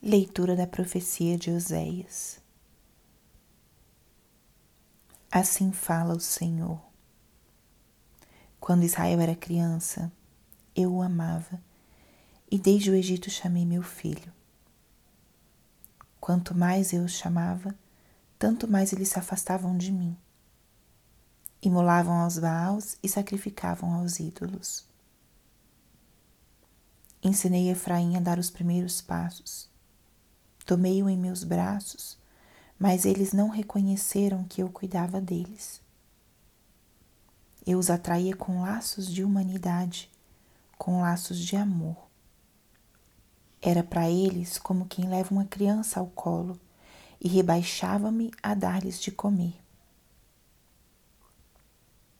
Leitura da profecia de Oséias. Assim fala o Senhor. Quando Israel era criança, eu o amava, e desde o Egito chamei meu filho. Quanto mais eu os chamava, tanto mais eles se afastavam de mim. Imolavam aos Baals e sacrificavam aos ídolos. Ensinei Efraim a dar os primeiros passos Tomei-o em meus braços, mas eles não reconheceram que eu cuidava deles. Eu os atraía com laços de humanidade, com laços de amor. Era para eles como quem leva uma criança ao colo e rebaixava-me a dar-lhes de comer.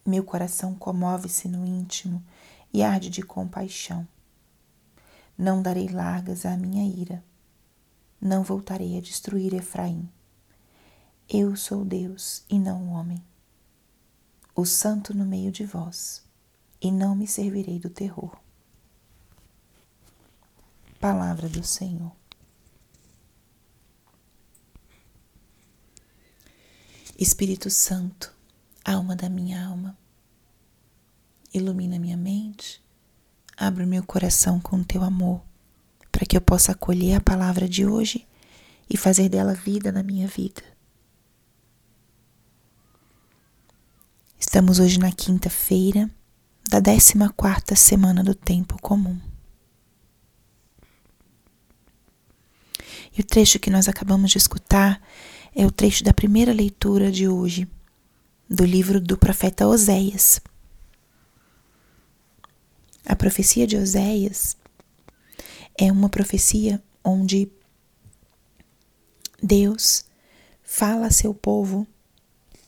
Meu coração comove-se no íntimo e arde de compaixão. Não darei largas à minha ira não voltarei a destruir Efraim. Eu sou Deus e não o homem, o santo no meio de vós, e não me servirei do terror. Palavra do Senhor. Espírito Santo, alma da minha alma, ilumina minha mente, abre meu coração com teu amor para que eu possa acolher a palavra de hoje e fazer dela vida na minha vida. Estamos hoje na quinta-feira da 14 quarta semana do tempo comum. E o trecho que nós acabamos de escutar é o trecho da primeira leitura de hoje, do livro do profeta Oséias. A profecia de Oséias é uma profecia onde Deus fala a seu povo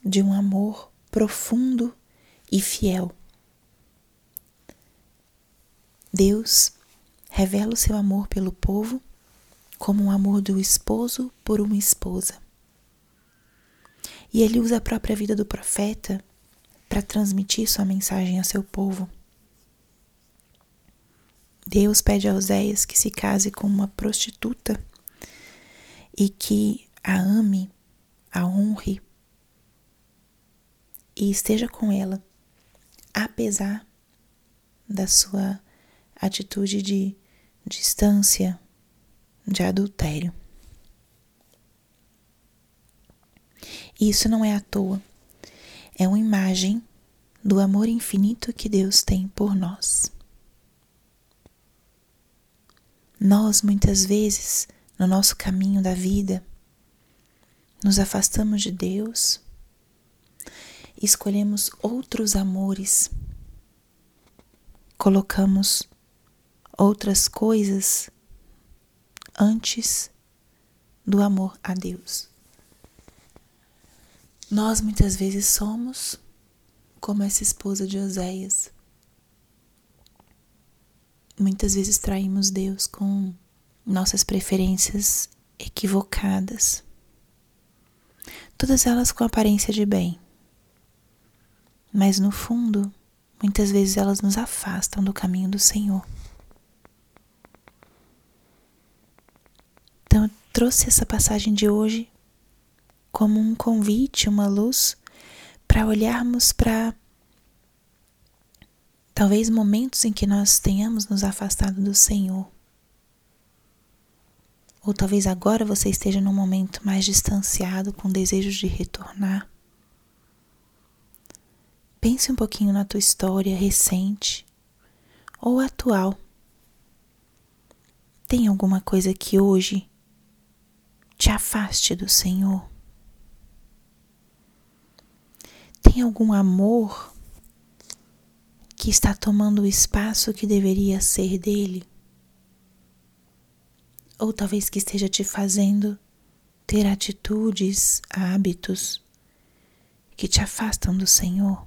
de um amor profundo e fiel. Deus revela o seu amor pelo povo como um amor do esposo por uma esposa. E ele usa a própria vida do profeta para transmitir sua mensagem a seu povo. Deus pede a Oséias que se case com uma prostituta e que a ame, a honre e esteja com ela, apesar da sua atitude de distância, de adultério. Isso não é à toa, é uma imagem do amor infinito que Deus tem por nós. Nós, muitas vezes, no nosso caminho da vida, nos afastamos de Deus, escolhemos outros amores, colocamos outras coisas antes do amor a Deus. Nós muitas vezes somos como essa esposa de Oséias, Muitas vezes traímos Deus com nossas preferências equivocadas, todas elas com aparência de bem, mas no fundo, muitas vezes elas nos afastam do caminho do Senhor. Então, eu trouxe essa passagem de hoje como um convite, uma luz para olharmos para Talvez momentos em que nós tenhamos nos afastado do Senhor. Ou talvez agora você esteja num momento mais distanciado, com desejos de retornar. Pense um pouquinho na tua história recente ou atual. Tem alguma coisa que hoje te afaste do Senhor? Tem algum amor que está tomando o espaço que deveria ser dele? Ou talvez que esteja te fazendo ter atitudes, hábitos que te afastam do Senhor?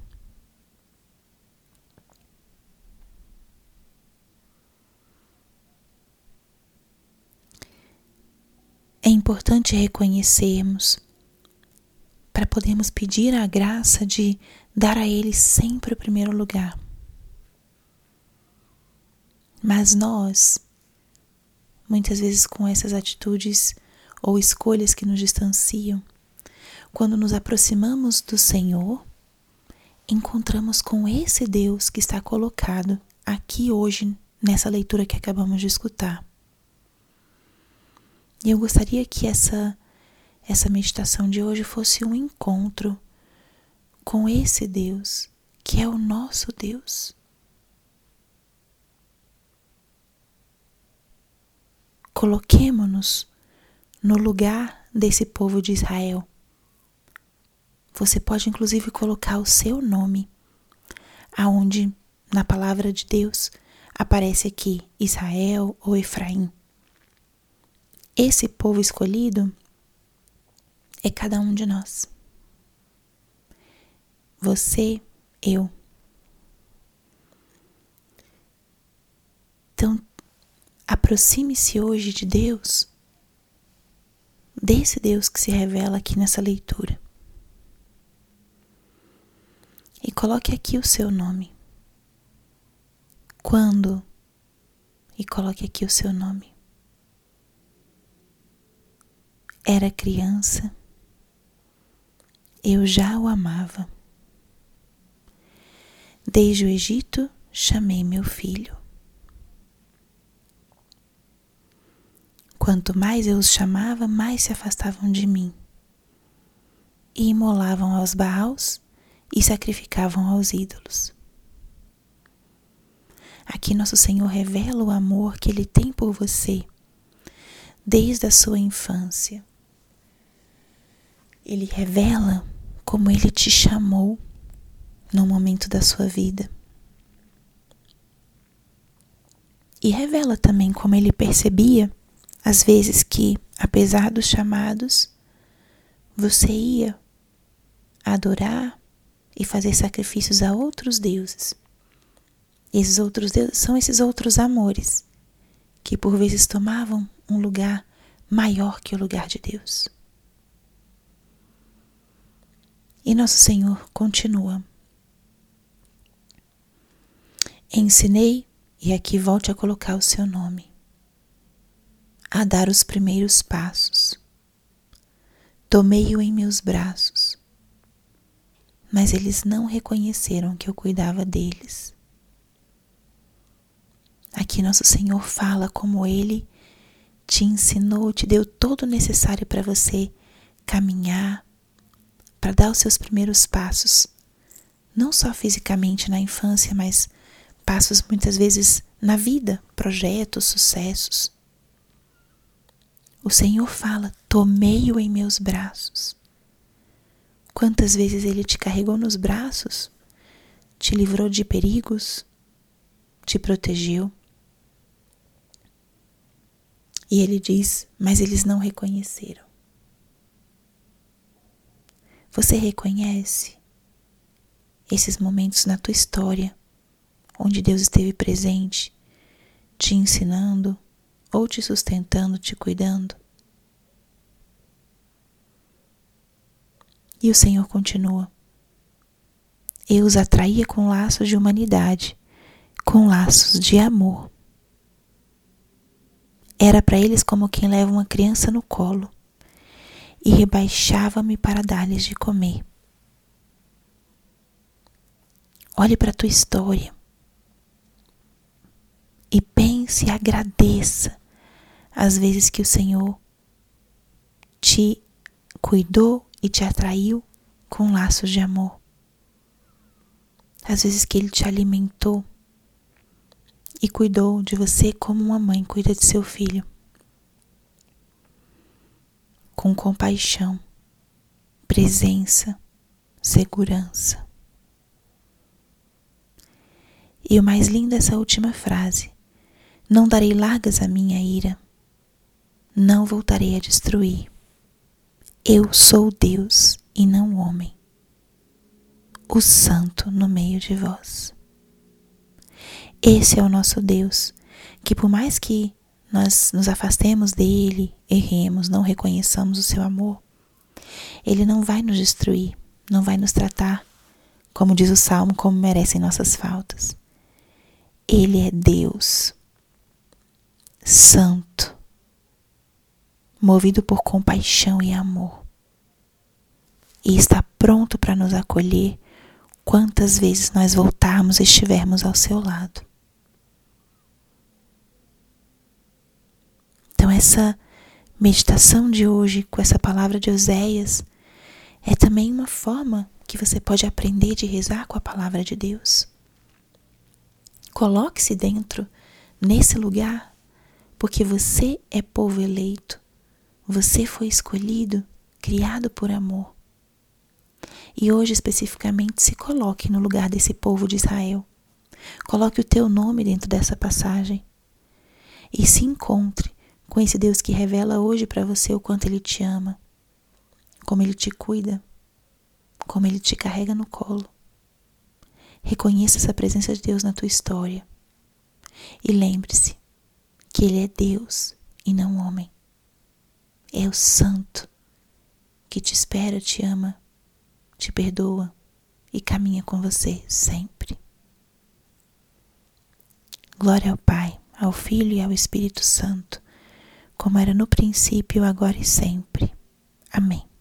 É importante reconhecermos para podermos pedir a graça de dar a Ele sempre o primeiro lugar. Mas nós muitas vezes com essas atitudes ou escolhas que nos distanciam, quando nos aproximamos do Senhor, encontramos com esse Deus que está colocado aqui hoje nessa leitura que acabamos de escutar. E eu gostaria que essa essa meditação de hoje fosse um encontro com esse Deus, que é o nosso Deus. Coloquemo-nos no lugar desse povo de Israel. Você pode inclusive colocar o seu nome, aonde na palavra de Deus aparece aqui Israel ou Efraim. Esse povo escolhido é cada um de nós. Você, eu. Então, aproxime-se hoje de Deus, desse Deus que se revela aqui nessa leitura. E coloque aqui o seu nome. Quando? E coloque aqui o seu nome. era criança, eu já o amava. Desde o Egito chamei meu filho. Quanto mais eu os chamava, mais se afastavam de mim. E imolavam aos baús e sacrificavam aos ídolos. Aqui nosso Senhor revela o amor que Ele tem por você desde a sua infância. Ele revela como ele te chamou no momento da sua vida. E revela também como ele percebia, às vezes, que, apesar dos chamados, você ia adorar e fazer sacrifícios a outros deuses. Esses outros deuses são esses outros amores que por vezes tomavam um lugar maior que o lugar de Deus. E nosso Senhor continua. Ensinei, e aqui volte a colocar o seu nome, a dar os primeiros passos. Tomei-o em meus braços, mas eles não reconheceram que eu cuidava deles. Aqui nosso Senhor fala como ele te ensinou, te deu todo o necessário para você caminhar, para dar os seus primeiros passos, não só fisicamente na infância, mas passos muitas vezes na vida, projetos, sucessos. O Senhor fala: Tomei-o em meus braços. Quantas vezes ele te carregou nos braços, te livrou de perigos, te protegeu. E ele diz: Mas eles não reconheceram. Você reconhece esses momentos na tua história onde Deus esteve presente, te ensinando ou te sustentando, te cuidando? E o Senhor continua. Eu os atraía com laços de humanidade, com laços de amor. Era para eles como quem leva uma criança no colo e rebaixava-me para dar-lhes de comer. Olhe para a tua história e pense e agradeça as vezes que o Senhor te cuidou e te atraiu com laços de amor. Às vezes que Ele te alimentou e cuidou de você como uma mãe cuida de seu filho com compaixão, presença, segurança. E o mais lindo é essa última frase: Não darei largas à minha ira, não voltarei a destruir. Eu sou Deus e não homem, o Santo no meio de vós. Esse é o nosso Deus, que por mais que nós nos afastemos dele, erremos, não reconheçamos o seu amor, ele não vai nos destruir, não vai nos tratar, como diz o salmo, como merecem nossas faltas. Ele é Deus, Santo, movido por compaixão e amor, e está pronto para nos acolher quantas vezes nós voltarmos e estivermos ao seu lado. Então, essa meditação de hoje com essa palavra de Oséias é também uma forma que você pode aprender de rezar com a palavra de Deus. Coloque-se dentro, nesse lugar, porque você é povo eleito, você foi escolhido, criado por amor. E hoje, especificamente, se coloque no lugar desse povo de Israel. Coloque o teu nome dentro dessa passagem e se encontre com esse Deus que revela hoje para você o quanto Ele te ama, como Ele te cuida, como Ele te carrega no colo. Reconheça essa presença de Deus na tua história. E lembre-se que Ele é Deus e não homem. É o Santo que te espera, te ama, te perdoa e caminha com você sempre. Glória ao Pai, ao Filho e ao Espírito Santo, como era no princípio, agora e sempre. Amém.